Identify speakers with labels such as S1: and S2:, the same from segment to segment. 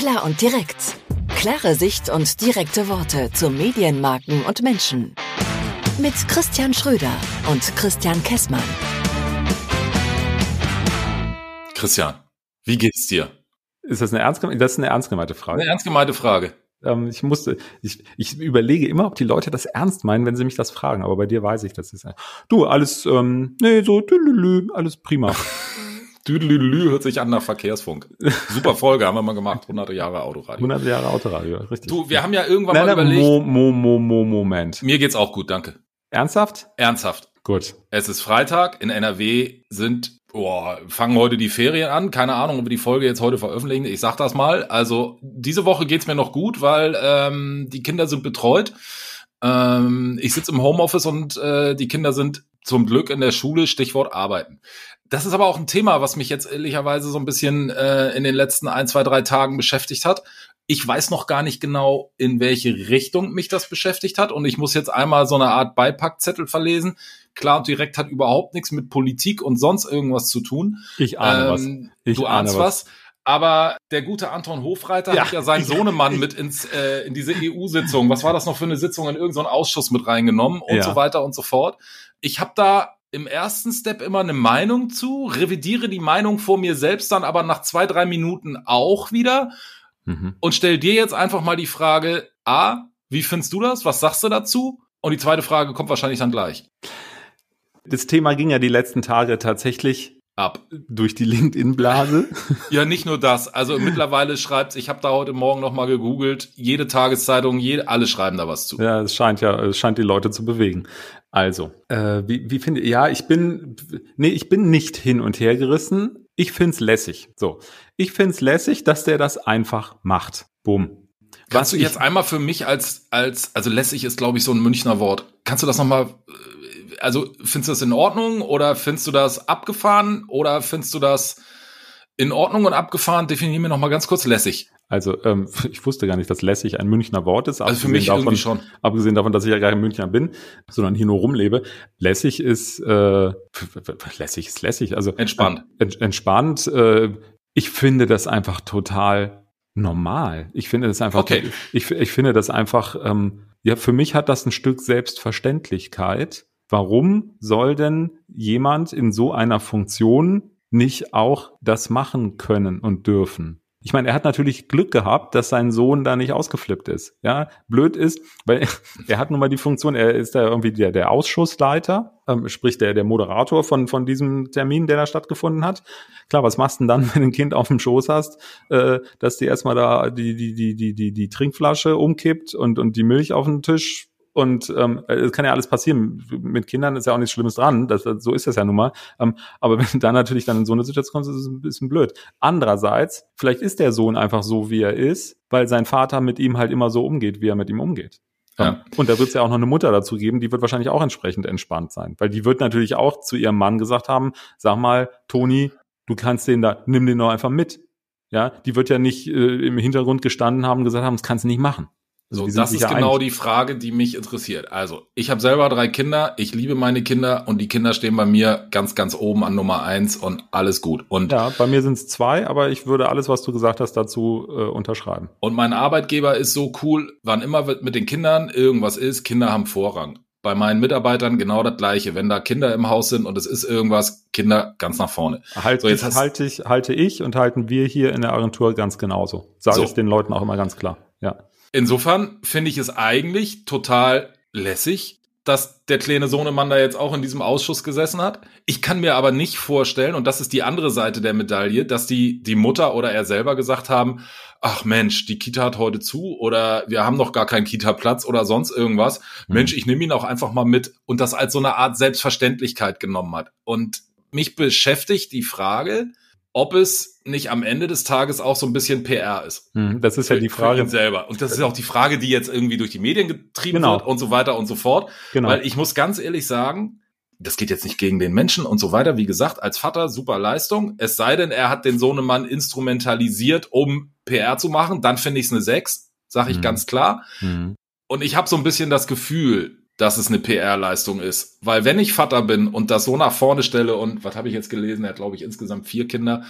S1: Klar und direkt. Klare Sicht und direkte Worte zu Medienmarken und Menschen. Mit Christian Schröder und Christian Kessmann.
S2: Christian, wie geht's dir?
S3: Ist das eine ernst, das ist eine ernst gemeinte Frage?
S2: Eine ernst gemeinte Frage.
S3: Ähm, ich musste, ich, ich überlege immer, ob die Leute das ernst meinen, wenn sie mich das fragen. Aber bei dir weiß ich, das ist du alles, ähm, nee, so alles prima.
S2: Düdelüdelü hört sich an nach Verkehrsfunk. Super Folge, haben wir mal gemacht. 100 Jahre Autoradio.
S3: 100 Jahre Autoradio, richtig.
S2: Du, wir haben ja irgendwann
S3: nein,
S2: mal
S3: nein,
S2: überlegt.
S3: Mo, mo, mo, mo, Moment.
S2: Mir geht's auch gut, danke.
S3: Ernsthaft?
S2: Ernsthaft.
S3: Gut.
S2: Es ist Freitag. In NRW sind, boah, fangen heute die Ferien an. Keine Ahnung, ob wir die Folge jetzt heute veröffentlichen. Ich sag das mal. Also, diese Woche geht's mir noch gut, weil ähm, die Kinder sind betreut. Ähm, ich sitze im Homeoffice und äh, die Kinder sind zum Glück in der Schule, Stichwort arbeiten. Das ist aber auch ein Thema, was mich jetzt ehrlicherweise so ein bisschen äh, in den letzten ein, zwei, drei Tagen beschäftigt hat. Ich weiß noch gar nicht genau, in welche Richtung mich das beschäftigt hat. Und ich muss jetzt einmal so eine Art Beipackzettel verlesen. Klar und direkt hat überhaupt nichts mit Politik und sonst irgendwas zu tun.
S3: Ich ahne
S2: Ähm,
S3: was. Ich
S2: du
S3: ahne
S2: ahnst was. Aber der gute Anton Hofreiter
S3: Ja.
S2: hat ja seinen Sohnemann mit ins, äh, in diese EU-Sitzung. Was war das noch für eine Sitzung in irgendeinen Ausschuss mit reingenommen und
S3: Ja.
S2: so weiter und so fort. Ich habe da im ersten Step immer eine Meinung zu, revidiere die Meinung vor mir selbst dann aber nach zwei, drei Minuten auch wieder
S3: Mhm.
S2: und stell dir jetzt einfach mal die Frage, A, wie findest du das? Was sagst du dazu? Und die zweite Frage kommt wahrscheinlich dann gleich.
S3: Das Thema ging ja die letzten Tage tatsächlich
S2: Ab.
S3: durch die LinkedIn-Blase.
S2: Ja, nicht nur das. Also mittlerweile schreibt, ich habe da heute Morgen noch mal gegoogelt, jede Tageszeitung, jede, alle schreiben da was zu.
S3: Ja, es scheint ja, es scheint die Leute zu bewegen. Also, äh, wie, wie finde ja, ich bin, nee, ich bin nicht hin und her gerissen. Ich find's lässig. So, ich find's lässig, dass der das einfach macht. Bumm.
S2: Kannst du jetzt einmal für mich als, als, also lässig ist, glaube ich, so ein Münchner Wort. Kannst du das nochmal, also findest du das in Ordnung oder findest du das abgefahren oder findest du das in Ordnung und abgefahren? Definier mir nochmal ganz kurz lässig.
S3: Also, ähm, ich wusste gar nicht, dass lässig ein Münchner Wort ist.
S2: Also für mich
S3: davon,
S2: irgendwie schon.
S3: Abgesehen davon, dass ich ja gar kein Münchner bin, sondern hier nur rumlebe. Lässig ist, äh, lässig ist lässig. Also
S2: Entspannt.
S3: Äh, ent, entspannt. Äh, ich finde das einfach total normal. Ich finde das einfach.
S2: Okay.
S3: Ich, ich finde das einfach. Ähm, ja, für mich hat das ein Stück Selbstverständlichkeit. Warum soll denn jemand in so einer Funktion nicht auch das machen können und dürfen? Ich meine, er hat natürlich Glück gehabt, dass sein Sohn da nicht ausgeflippt ist. Ja, blöd ist, weil er hat nun mal die Funktion, er ist da irgendwie der, der Ausschussleiter, ähm, sprich der, der Moderator von, von diesem Termin, der da stattgefunden hat. Klar, was machst du denn dann, wenn du ein Kind auf dem Schoß hast, äh, dass die erstmal da die, die, die, die, die, die Trinkflasche umkippt und, und die Milch auf den Tisch und ähm, es kann ja alles passieren. Mit Kindern ist ja auch nichts Schlimmes dran. Das, so ist das ja nun mal. Ähm, aber wenn du dann natürlich dann in so eine Situation kommst, ist es ein bisschen blöd. Andererseits, vielleicht ist der Sohn einfach so, wie er ist, weil sein Vater mit ihm halt immer so umgeht, wie er mit ihm umgeht.
S2: Ja.
S3: Ähm, Und da wird es ja auch noch eine Mutter dazu geben, die wird wahrscheinlich auch entsprechend entspannt sein. Weil die wird natürlich auch zu ihrem Mann gesagt haben, sag mal, Toni, du kannst den da, nimm den doch einfach mit. Ja, die wird ja nicht äh, im Hintergrund gestanden haben und gesagt haben, das kannst du nicht machen. Also
S2: So, das ist genau
S3: einig.
S2: die Frage, die mich interessiert. Also, ich habe selber drei Kinder, ich liebe meine Kinder und die Kinder stehen bei mir ganz, ganz oben an Nummer eins und alles gut. Und,
S3: Ja, bei mir sind es zwei, aber ich würde alles, was du gesagt hast, dazu äh, unterschreiben.
S2: und mein Arbeitgeber ist so cool, wann immer mit den Kindern irgendwas ist, Kinder haben Vorrang. Bei meinen Mitarbeitern genau das gleiche. Wenn da Kinder im Haus sind und es ist irgendwas, Kinder ganz nach vorne.
S3: Halte
S2: So, jetzt
S3: ich, halte ich, halte ich und halten wir hier in der Agentur ganz genauso. Sage
S2: So.
S3: ich den Leuten auch immer ganz klar. Ja.
S2: Insofern finde ich es eigentlich total lässig, dass der kleine Sohnemann da jetzt auch in diesem Ausschuss gesessen hat. Ich kann mir aber nicht vorstellen, und das ist die andere Seite der Medaille, dass die, die Mutter oder er selber gesagt haben, ach Mensch, die Kita hat heute zu oder wir haben noch gar keinen Kita-Platz oder sonst irgendwas.
S3: Mhm.
S2: Mensch, ich nehme ihn auch einfach mal mit und das als so eine Art Selbstverständlichkeit genommen hat. Und mich beschäftigt die Frage, ob es nicht am Ende des Tages auch so ein bisschen PR ist.
S3: Hm, Das ist ja die
S2: Für- für ihn
S3: Frage.
S2: selber. Und das ist auch die Frage, die jetzt irgendwie durch die Medien getrieben
S3: Genau.
S2: wird und so weiter und so fort.
S3: Genau.
S2: Weil ich muss ganz ehrlich sagen, das geht jetzt nicht gegen den Menschen und so weiter. Wie gesagt, als Vater super Leistung. Es sei denn, er hat den Sohnemann instrumentalisiert, um PR zu machen. Dann finde ich es eine 6, sage ich
S3: Mhm.
S2: ganz klar.
S3: Hm.
S2: Und ich habe so ein bisschen das Gefühl, dass es eine PR-Leistung ist. Weil wenn ich Vater bin und das so nach vorne stelle und was habe ich jetzt gelesen, er hat glaube ich insgesamt vier Kinder,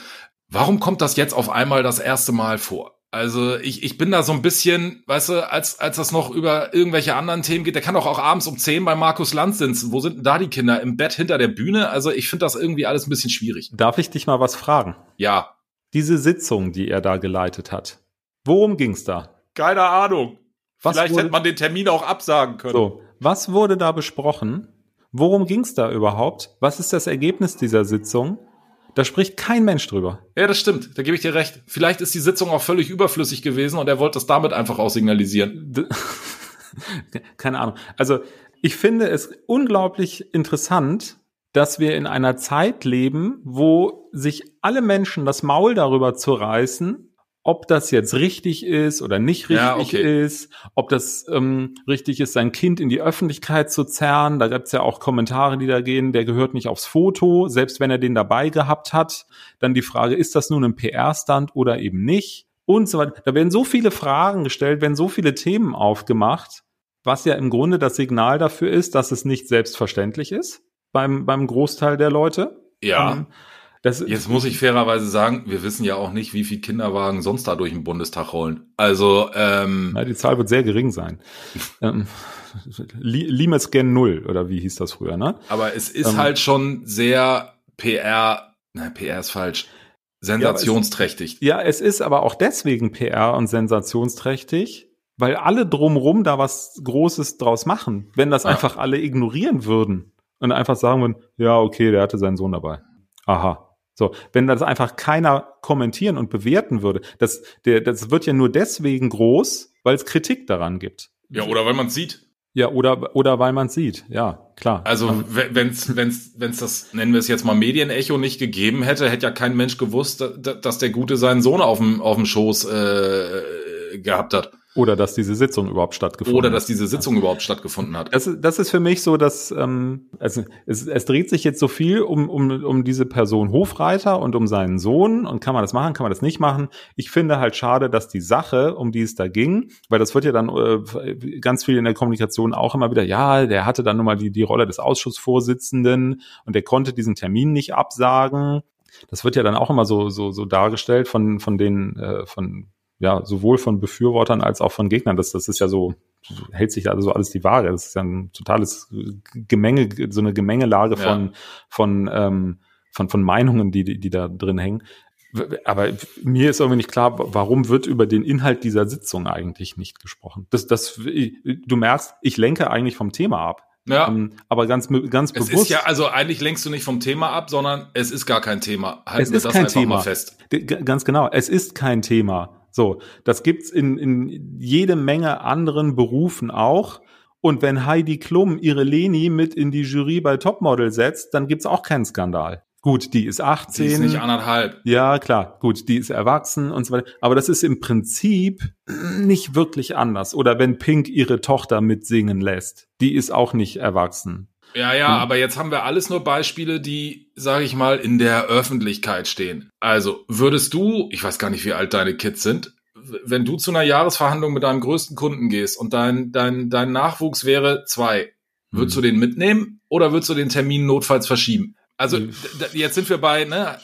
S2: warum kommt das jetzt auf einmal das erste Mal vor? Also ich, ich bin da so ein bisschen, weißt du, als, als das noch über irgendwelche anderen Themen geht, der kann doch auch abends um 10 bei Markus Lanz sitzen. Wo sind denn da die Kinder? Im Bett hinter der Bühne? Also ich finde das irgendwie alles ein bisschen schwierig.
S3: Darf ich dich mal was fragen?
S2: Ja.
S3: Diese Sitzung, die er da geleitet hat, worum ging's da?
S2: Keine Ahnung.
S3: Was
S2: Vielleicht
S3: wurde-
S2: hätte man den Termin auch absagen können.
S3: So, was wurde da besprochen? Worum ging's da überhaupt? Was ist das Ergebnis dieser Sitzung? Da spricht kein Mensch drüber.
S2: Ja, das stimmt. Da gebe ich dir recht. Vielleicht ist die Sitzung auch völlig überflüssig gewesen und er wollte das damit einfach auch signalisieren.
S3: Keine Ahnung. Also ich finde es unglaublich interessant, dass wir in einer Zeit leben, wo sich alle Menschen das Maul darüber zu reißen, ob das jetzt richtig ist oder nicht richtig
S2: Ja, okay.
S3: ist, ob das ähm, richtig ist, sein Kind in die Öffentlichkeit zu zerren. Da gibt's ja auch Kommentare, die da gehen, der gehört nicht aufs Foto, selbst wenn er den dabei gehabt hat. Dann die Frage, ist das nun ein PR-Stand oder eben nicht? Und so weiter. Da werden so viele Fragen gestellt, werden so viele Themen aufgemacht, was ja im Grunde das Signal dafür ist, dass es nicht selbstverständlich ist beim, beim Großteil der Leute.
S2: Ja.
S3: Ähm, das,
S2: Jetzt muss ich fairerweise sagen, wir wissen ja auch nicht, wie viel Kinderwagen sonst da durch den Bundestag rollen. Also, ähm,
S3: Na, die Zahl wird sehr gering sein. ähm, Li- Limes Gen 0, oder wie hieß das früher, ne?
S2: aber es ist
S3: Ähm.
S2: halt schon sehr PR, nein, PR ist falsch, sensationsträchtig.
S3: Ja, es ist aber auch deswegen PR und sensationsträchtig, weil alle drumrum da was Großes draus machen. Wenn das
S2: Ja.
S3: einfach alle ignorieren würden und einfach sagen würden, ja, okay, der hatte seinen Sohn dabei. Aha. So, wenn das einfach keiner kommentieren und bewerten würde, das, der, das wird ja nur deswegen groß, weil es Kritik daran gibt.
S2: ja, oder weil man es sieht.
S3: Ja, oder, oder weil man es sieht. Ja, klar.
S2: Also, wenn es wenn's, wenn's das, nennen wir es jetzt mal Medienecho nicht gegeben hätte, hätte ja kein Mensch gewusst, da- da- dass der Gute seinen Sohn auf dem, auf dem Schoß äh, gehabt hat.
S3: Oder dass diese Sitzung überhaupt stattgefunden
S2: Oder
S3: hat.
S2: dass diese Sitzung überhaupt stattgefunden hat.
S3: Das, ist- das ist für mich so, dass ähm, also es, es dreht sich jetzt so viel um, um, um diese Person Hofreiter und um seinen Sohn und kann man das machen, kann man das nicht machen. Ich finde halt schade, dass die Sache, um die es da ging, weil das wird ja dann äh, ganz viel in der Kommunikation auch immer wieder, ja, der hatte dann nun mal die, die Rolle des Ausschussvorsitzenden und der konnte diesen Termin nicht absagen. Das wird ja dann auch immer so so so dargestellt von von den äh, von ja sowohl von Befürwortern als auch von Gegnern. Das das ist ja so hält sich also so alles die Waage. Das ist ja ein totales Gemenge, so eine Gemengelage
S2: Ja.
S3: von von ähm, von von Meinungen, die die, da drin hängen. Aber mir ist irgendwie nicht klar, warum wird über den Inhalt dieser Sitzung eigentlich nicht gesprochen. Das, das, du merkst, ich lenke eigentlich vom Thema ab.
S2: Ja.
S3: Ähm, aber ganz, ganz
S2: Es
S3: bewusst.
S2: ist ja, also eigentlich lenkst du nicht vom Thema ab, sondern es ist gar kein Thema. Halten
S3: Es ist
S2: das
S3: kein
S2: einfach
S3: Thema.
S2: mal fest.
S3: Ganz genau. Es ist kein Thema. So, das gibt's in, in jede Menge anderen Berufen auch. Und wenn Heidi Klum ihre Leni mit in die Jury bei Topmodel setzt, dann gibt's auch keinen Skandal. Gut, die ist 18.
S2: Sie ist nicht anderthalb.
S3: Ja, klar, gut, die ist erwachsen und so weiter. Aber das ist im Prinzip nicht wirklich anders. Oder wenn Pink ihre Tochter mitsingen lässt, die ist auch nicht erwachsen.
S2: Ja, ja,
S3: Hm.
S2: aber jetzt haben wir alles nur Beispiele, die, sage ich mal, in der Öffentlichkeit stehen. Also würdest du, ich weiß gar nicht, wie alt deine Kids sind, wenn du zu einer Jahresverhandlung mit deinem größten Kunden gehst und dein, dein, dein Nachwuchs wäre zwei, würdest
S3: Hm.
S2: du den mitnehmen oder würdest du den Termin notfalls verschieben? Also
S3: Hm.
S2: jetzt sind wir bei, ne?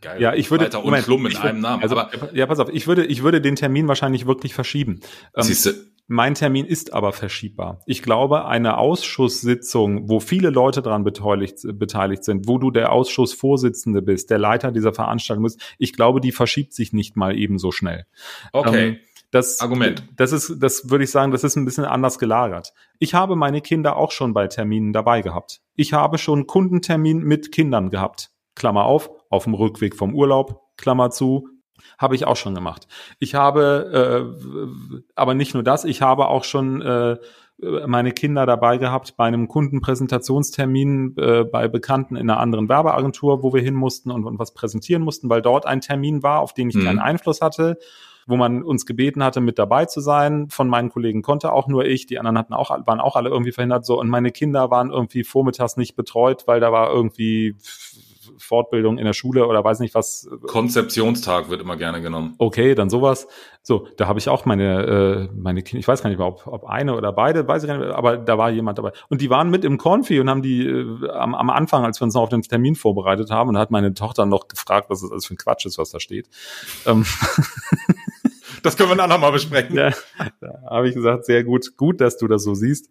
S2: Geil,
S3: Ja, ich würde,
S2: weiter
S3: Moment,
S2: in
S3: ich würde-
S2: einem Namen.
S3: Also,
S2: aber
S3: ja, pass auf, ich würde, ich würde den Termin wahrscheinlich wirklich verschieben. Ähm,
S2: siehst du,
S3: Mein Termin ist aber verschiebbar. Ich glaube, eine Ausschusssitzung, wo viele Leute daran beteiligt, beteiligt sind, wo du der Ausschussvorsitzende bist, der Leiter dieser Veranstaltung bist, ich glaube, die verschiebt sich nicht mal ebenso schnell.
S2: okay.
S3: Ähm, das,
S2: Argument.
S3: Das ist, das würde ich sagen, das ist ein bisschen anders gelagert. Ich habe meine Kinder auch schon bei Terminen dabei gehabt. Ich habe schon Kundentermin mit Kindern gehabt. Klammer auf, auf dem Rückweg vom Urlaub, Klammer zu, habe ich auch schon gemacht. Ich habe, äh, aber nicht nur das, ich habe auch schon äh, meine Kinder dabei gehabt bei einem Kundenpräsentationstermin äh, bei Bekannten in einer anderen Werbeagentur, wo wir hin mussten und, und was präsentieren mussten, weil dort ein Termin war, auf den ich
S2: Mhm.
S3: keinen Einfluss hatte wo man uns gebeten hatte, mit dabei zu sein. Von meinen Kollegen konnte auch nur ich. Die anderen hatten auch, waren auch alle irgendwie verhindert. So und meine Kinder waren irgendwie vormittags nicht betreut, weil da war irgendwie Fortbildung in der Schule oder weiß nicht was.
S2: Konzeptionstag wird immer gerne genommen.
S3: Okay, dann sowas. So, da habe ich auch meine äh, meine Kinder. Ich weiß gar nicht mehr, ob, ob eine oder beide, weiß ich gar nicht mehr. Aber da war jemand dabei und die waren mit im Konfi und haben die äh, am, am Anfang, als wir uns noch auf den Termin vorbereitet haben, und hat meine Tochter noch gefragt, was das alles für ein Quatsch ist, was da steht. Ähm,
S2: Das können wir ein andermal besprechen.
S3: Ja, da habe ich gesagt, sehr gut, gut, dass du das so siehst.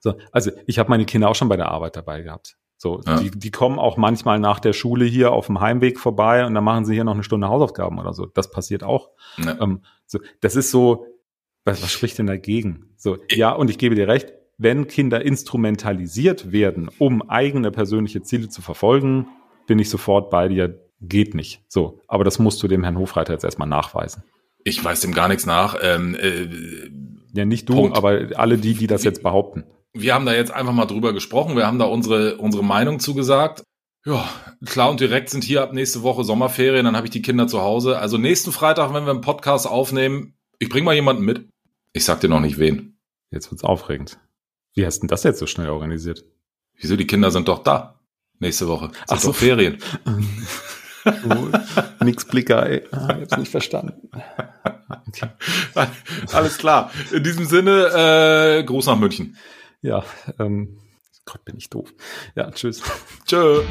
S3: So, also ich habe meine Kinder auch schon bei der Arbeit dabei gehabt. So, ja. die, die kommen auch manchmal nach der Schule hier auf dem Heimweg vorbei und dann machen sie hier noch eine Stunde Hausaufgaben oder so. Das passiert auch. Ja. Ähm, so, das ist so, was, was spricht denn dagegen? So, ja, und ich gebe dir recht, wenn Kinder instrumentalisiert werden, um eigene persönliche Ziele zu verfolgen, bin ich sofort bei dir, geht nicht. So, aber das musst du dem Herrn Hofreiter jetzt erstmal nachweisen.
S2: Ich weiß dem gar nichts nach. Ähm, äh,
S3: ja, nicht du, Punkt. aber alle die, die das jetzt behaupten.
S2: Wir haben da jetzt einfach mal drüber gesprochen. Wir haben da unsere, unsere Meinung zugesagt. Ja, klar und direkt sind hier ab nächste Woche Sommerferien, dann habe ich die Kinder zu Hause. Also nächsten Freitag, wenn wir einen Podcast aufnehmen, ich bringe mal jemanden mit. Ich sag dir noch nicht wen.
S3: Jetzt wird's aufregend. Wie hast denn das jetzt so schnell organisiert?
S2: Wieso, die Kinder sind doch da. Nächste Woche. Sind Ach so. Ferien.
S3: oh, nix Blicker, ey. Ah, jetzt nicht verstanden.
S2: Okay. Alles klar. In diesem Sinne, äh, Gruß nach München.
S3: Ja, ähm, Gott, bin ich doof. Ja, tschüss.
S2: Tschö.